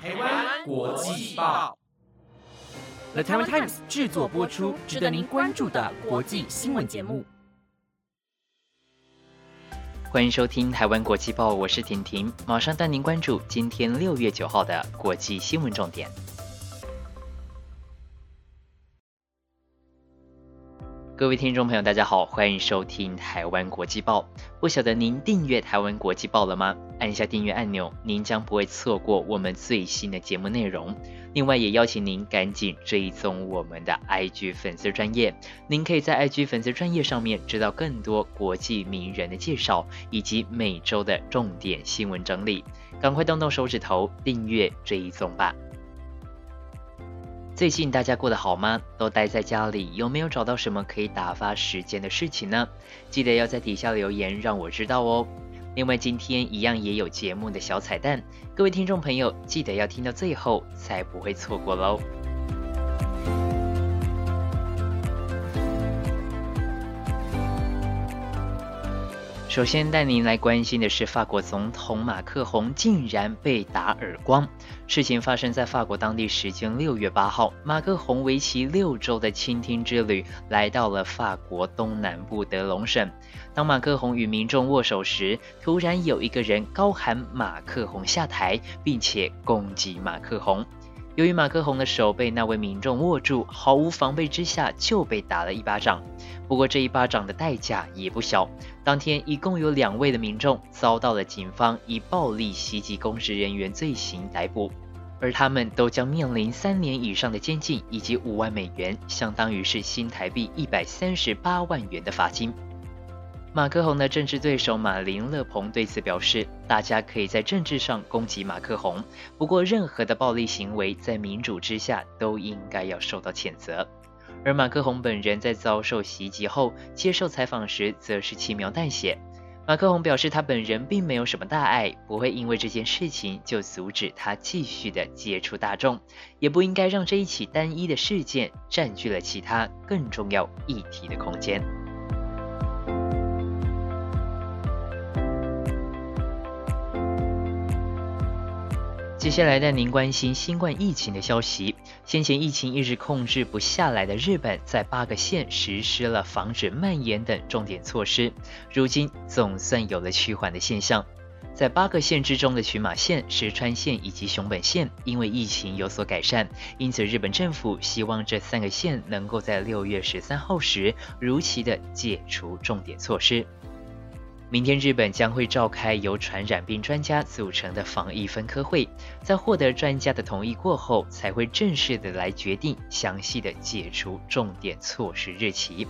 台湾国际报，The Taiwan Times 制作播出，值得您关注的国际新闻节目。欢迎收听台湾国际报，我是婷婷，马上带您关注今天六月九号的国际新闻重点。各位听众朋友，大家好，欢迎收听台湾国际报。不晓得您订阅台湾国际报了吗？按下订阅按钮，您将不会错过我们最新的节目内容。另外，也邀请您赶紧追踪我们的 IG 粉丝专业，您可以在 IG 粉丝专业上面知道更多国际名人的介绍，以及每周的重点新闻整理。赶快动动手指头订阅追踪吧！最近大家过得好吗？都待在家里，有没有找到什么可以打发时间的事情呢？记得要在底下留言让我知道哦。另外，今天一样也有节目的小彩蛋，各位听众朋友记得要听到最后，才不会错过喽。首先带您来关心的是，法国总统马克宏竟然被打耳光。事情发生在法国当地时间六月八号，马克宏为期六周的倾听之旅来到了法国东南部德隆省。当马克宏与民众握手时，突然有一个人高喊“马克宏下台”，并且攻击马克宏。由于马克宏的手被那位民众握住，毫无防备之下就被打了一巴掌。不过这一巴掌的代价也不小。当天一共有两位的民众遭到了警方以暴力袭击公职人员罪行逮捕，而他们都将面临三年以上的监禁以及五万美元，相当于是新台币一百三十八万元的罚金。马克宏的政治对手马林勒鹏对此表示：“大家可以在政治上攻击马克宏，不过任何的暴力行为在民主之下都应该要受到谴责。”而马克宏本人在遭受袭击后接受采访时，则是轻描淡写。马克宏表示，他本人并没有什么大碍，不会因为这件事情就阻止他继续的接触大众，也不应该让这一起单一的事件占据了其他更重要议题的空间。接下来带您关心新冠疫情的消息。先前疫情一直控制不下来的日本，在八个县实施了防止蔓延等重点措施，如今总算有了趋缓的现象。在八个县之中的群马县、石川县以及熊本县，因为疫情有所改善，因此日本政府希望这三个县能够在六月十三号时如期的解除重点措施。明天，日本将会召开由传染病专家组成的防疫分科会，在获得专家的同意过后，才会正式的来决定详细的解除重点措施日期。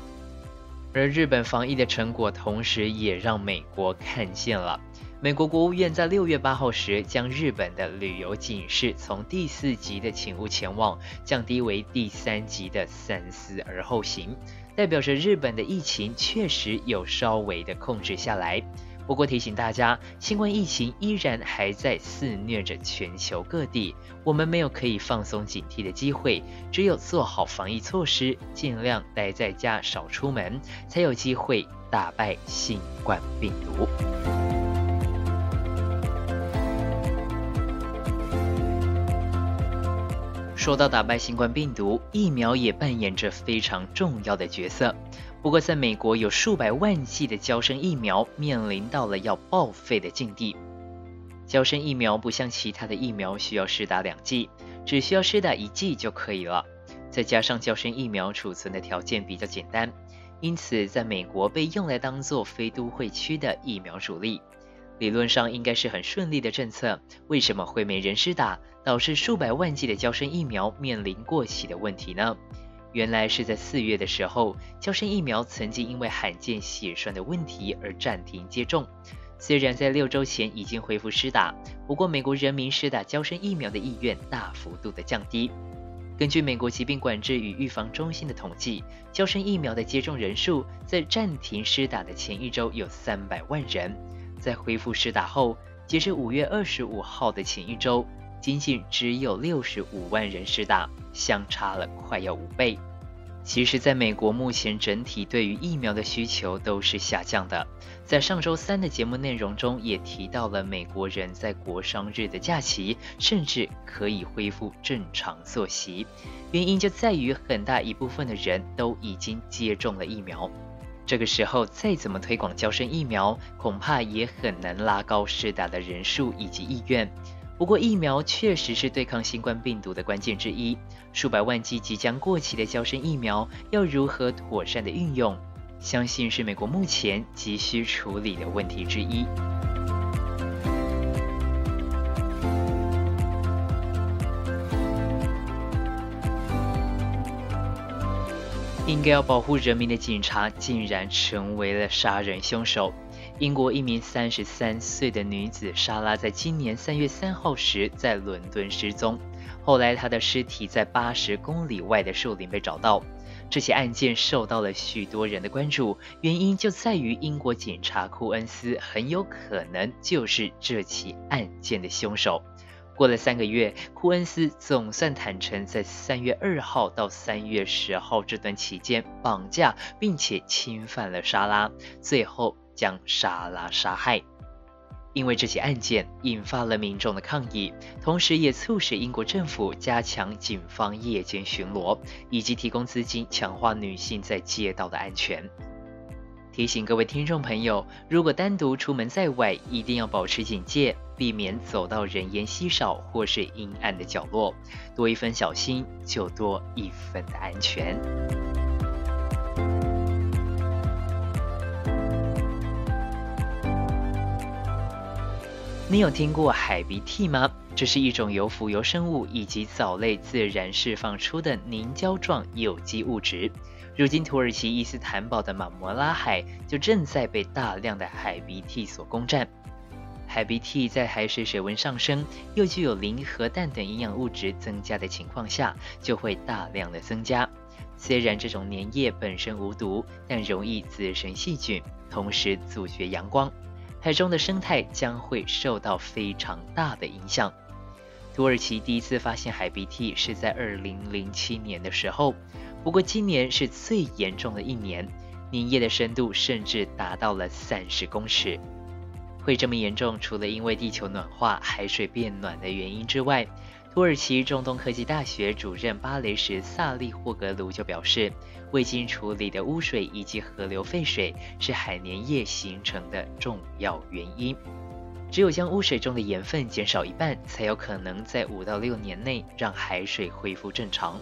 而日本防疫的成果，同时也让美国看见了。美国国务院在六月八号时，将日本的旅游警示从第四级的请勿前往，降低为第三级的三思而后行。代表着日本的疫情确实有稍微的控制下来，不过提醒大家，新冠疫情依然还在肆虐着全球各地，我们没有可以放松警惕的机会，只有做好防疫措施，尽量待在家少出门，才有机会打败新冠病毒。说到打败新冠病毒，疫苗也扮演着非常重要的角色。不过，在美国有数百万剂的胶生疫苗面临到了要报废的境地。胶生疫苗不像其他的疫苗需要施打两剂，只需要施打一剂就可以了。再加上胶生疫苗储存的条件比较简单，因此在美国被用来当做非都会区的疫苗主力。理论上应该是很顺利的政策，为什么会没人施打，导致数百万剂的胶生疫苗面临过期的问题呢？原来是在四月的时候，胶生疫苗曾经因为罕见血栓的问题而暂停接种。虽然在六周前已经恢复施打，不过美国人民施打胶生疫苗的意愿大幅度的降低。根据美国疾病管制与预防中心的统计，胶生疫苗的接种人数在暂停施打的前一周有三百万人。在恢复施打后，截至五月二十五号的前一周，仅仅只有六十五万人施打，相差了快要五倍。其实，在美国目前整体对于疫苗的需求都是下降的。在上周三的节目内容中，也提到了美国人在国商日的假期，甚至可以恢复正常作息。原因就在于很大一部分的人都已经接种了疫苗。这个时候再怎么推广交生疫苗，恐怕也很难拉高施打的人数以及意愿。不过，疫苗确实是对抗新冠病毒的关键之一。数百万剂即将过期的交生疫苗要如何妥善的运用，相信是美国目前急需处理的问题之一。应该要保护人民的警察竟然成为了杀人凶手。英国一名三十三岁的女子莎拉在今年三月三号时在伦敦失踪。后来，她的尸体在八十公里外的树林被找到。这起案件受到了许多人的关注，原因就在于英国警察库恩斯很有可能就是这起案件的凶手。过了三个月，库恩斯总算坦诚，在三月二号到三月十号这段期间绑架并且侵犯了莎拉，最后将莎拉杀害。因为这起案件引发了民众的抗议，同时也促使英国政府加强警方夜间巡逻，以及提供资金强化女性在街道的安全。提醒各位听众朋友，如果单独出门在外，一定要保持警戒，避免走到人烟稀少或是阴暗的角落。多一分小心，就多一分的安全。你有听过海鼻涕吗？这是一种由浮游生物以及藻类自然释放出的凝胶状有机物质。如今，土耳其伊斯坦堡的马摩拉海就正在被大量的海鼻涕所攻占。海鼻涕在海水水温上升，又具有磷和氮等营养物质增加的情况下，就会大量的增加。虽然这种粘液本身无毒，但容易滋生细菌，同时阻绝阳光。海中的生态将会受到非常大的影响。土耳其第一次发现海鼻涕是在2007年的时候，不过今年是最严重的一年，粘液的深度甚至达到了30公尺。会这么严重，除了因为地球暖化、海水变暖的原因之外，土耳其中东科技大学主任巴雷什萨利霍格卢就表示。未经处理的污水以及河流废水是海粘液形成的重要原因。只有将污水中的盐分减少一半，才有可能在五到六年内让海水恢复正常。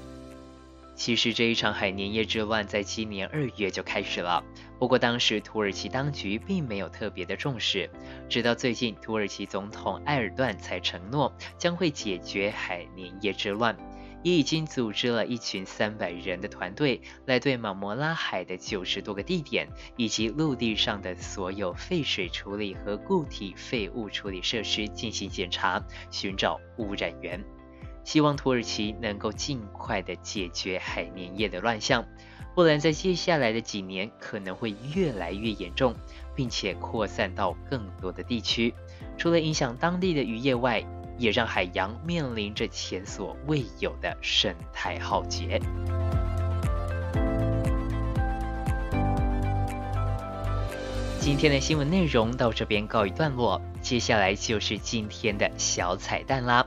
其实这一场海年夜之乱在今年二月就开始了，不过当时土耳其当局并没有特别的重视，直到最近土耳其总统埃尔段才承诺将会解决海年夜之乱。也已经组织了一群三百人的团队，来对马摩拉海的九十多个地点以及陆地上的所有废水处理和固体废物处理设施进行检查，寻找污染源。希望土耳其能够尽快的解决海粘液的乱象，不然在接下来的几年可能会越来越严重，并且扩散到更多的地区。除了影响当地的渔业外，也让海洋面临着前所未有的生态浩劫。今天的新闻内容到这边告一段落，接下来就是今天的小彩蛋啦。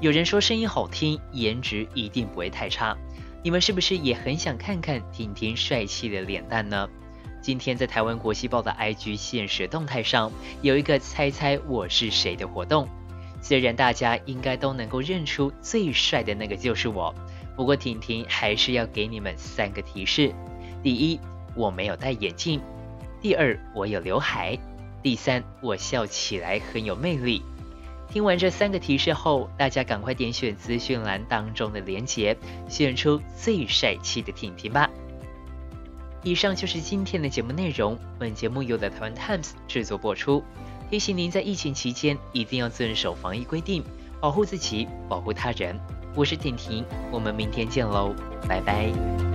有人说声音好听，颜值一定不会太差，你们是不是也很想看看婷婷帅气的脸蛋呢？今天在台湾国际报的 IG 现实动态上有一个猜猜我是谁的活动。虽然大家应该都能够认出最帅的那个就是我，不过婷婷还是要给你们三个提示：第一，我没有戴眼镜；第二，我有刘海；第三，我笑起来很有魅力。听完这三个提示后，大家赶快点选资讯栏当中的链接，选出最帅气的婷婷吧。以上就是今天的节目内容，本节目由台湾 Times 制作播出。提醒您在疫情期间一定要遵守防疫规定，保护自己，保护他人。我是婷婷，我们明天见喽，拜拜。